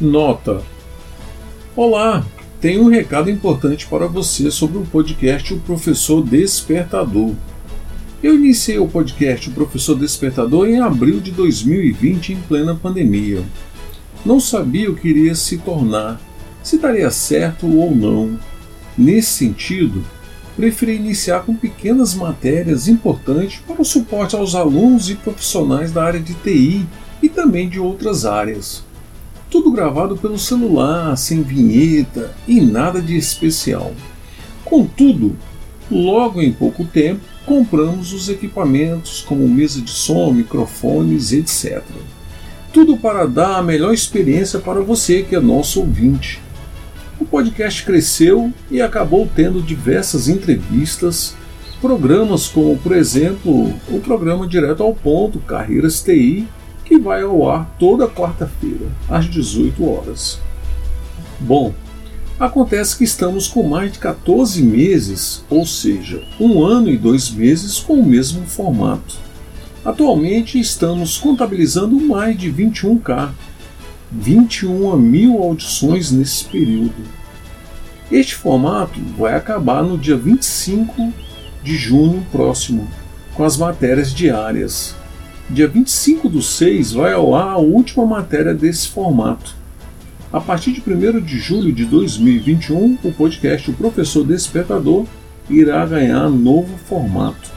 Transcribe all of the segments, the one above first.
Nota: Olá, tenho um recado importante para você sobre o podcast O Professor Despertador. Eu iniciei o podcast O Professor Despertador em abril de 2020, em plena pandemia. Não sabia o que iria se tornar, se daria certo ou não. Nesse sentido, preferi iniciar com pequenas matérias importantes para o suporte aos alunos e profissionais da área de TI e também de outras áreas. Tudo gravado pelo celular, sem vinheta e nada de especial. Contudo, logo em pouco tempo, compramos os equipamentos como mesa de som, microfones, etc. Tudo para dar a melhor experiência para você que é nosso ouvinte. O podcast cresceu e acabou tendo diversas entrevistas, programas como, por exemplo, o programa Direto ao Ponto, Carreiras TI, que vai ao ar toda quarta-feira, às 18 horas. Bom, acontece que estamos com mais de 14 meses, ou seja, um ano e dois meses com o mesmo formato. Atualmente estamos contabilizando mais de 21k, 21 mil audições nesse período. Este formato vai acabar no dia 25 de junho próximo, com as matérias diárias, Dia 25 do 6 vai ao ar a última matéria desse formato. A partir de 1 de julho de 2021, o podcast O Professor Despertador irá ganhar novo formato.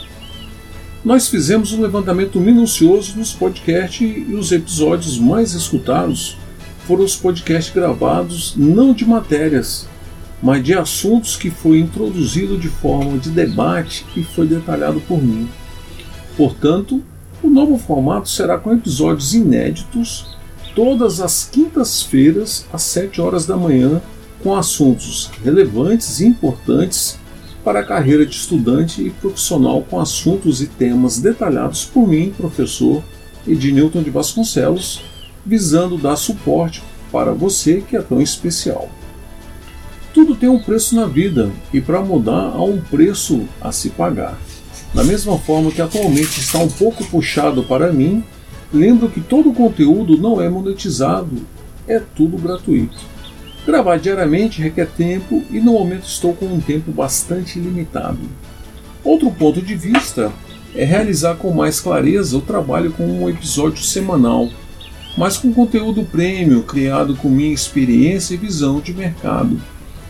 Nós fizemos um levantamento minucioso nos podcasts e os episódios mais escutados foram os podcasts gravados não de matérias, mas de assuntos que foi introduzido de forma de debate e foi detalhado por mim. Portanto, o novo formato será com episódios inéditos todas as quintas-feiras às 7 horas da manhã, com assuntos relevantes e importantes para a carreira de estudante e profissional, com assuntos e temas detalhados por mim, professor Ednilton de Vasconcelos, visando dar suporte para você que é tão especial. Tudo tem um preço na vida e para mudar há um preço a se pagar. Da mesma forma que atualmente está um pouco puxado para mim, lembro que todo o conteúdo não é monetizado, é tudo gratuito. Gravar diariamente requer tempo e no momento estou com um tempo bastante limitado. Outro ponto de vista é realizar com mais clareza o trabalho com um episódio semanal, mas com conteúdo premium criado com minha experiência e visão de mercado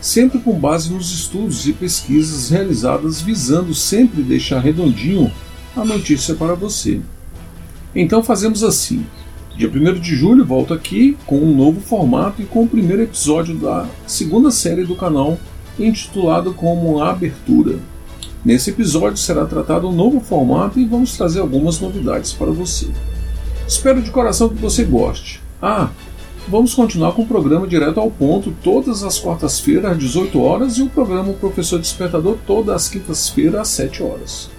sempre com base nos estudos e pesquisas realizadas visando sempre deixar redondinho a notícia para você. Então fazemos assim. Dia 1 de julho volto aqui com um novo formato e com o primeiro episódio da segunda série do canal, intitulado como Abertura. Nesse episódio será tratado um novo formato e vamos trazer algumas novidades para você. Espero de coração que você goste. Ah, Vamos continuar com o programa direto ao ponto, todas as quartas-feiras às 18 horas e o programa Professor Despertador todas as quintas-feiras às 7 horas.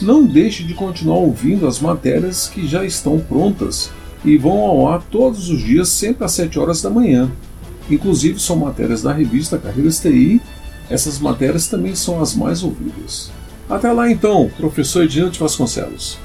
Não deixe de continuar ouvindo as matérias que já estão prontas e vão ao ar todos os dias, sempre às 7 horas da manhã. Inclusive são matérias da revista Carreiras TI, essas matérias também são as mais ouvidas. Até lá então, professor Edilson Vasconcelos.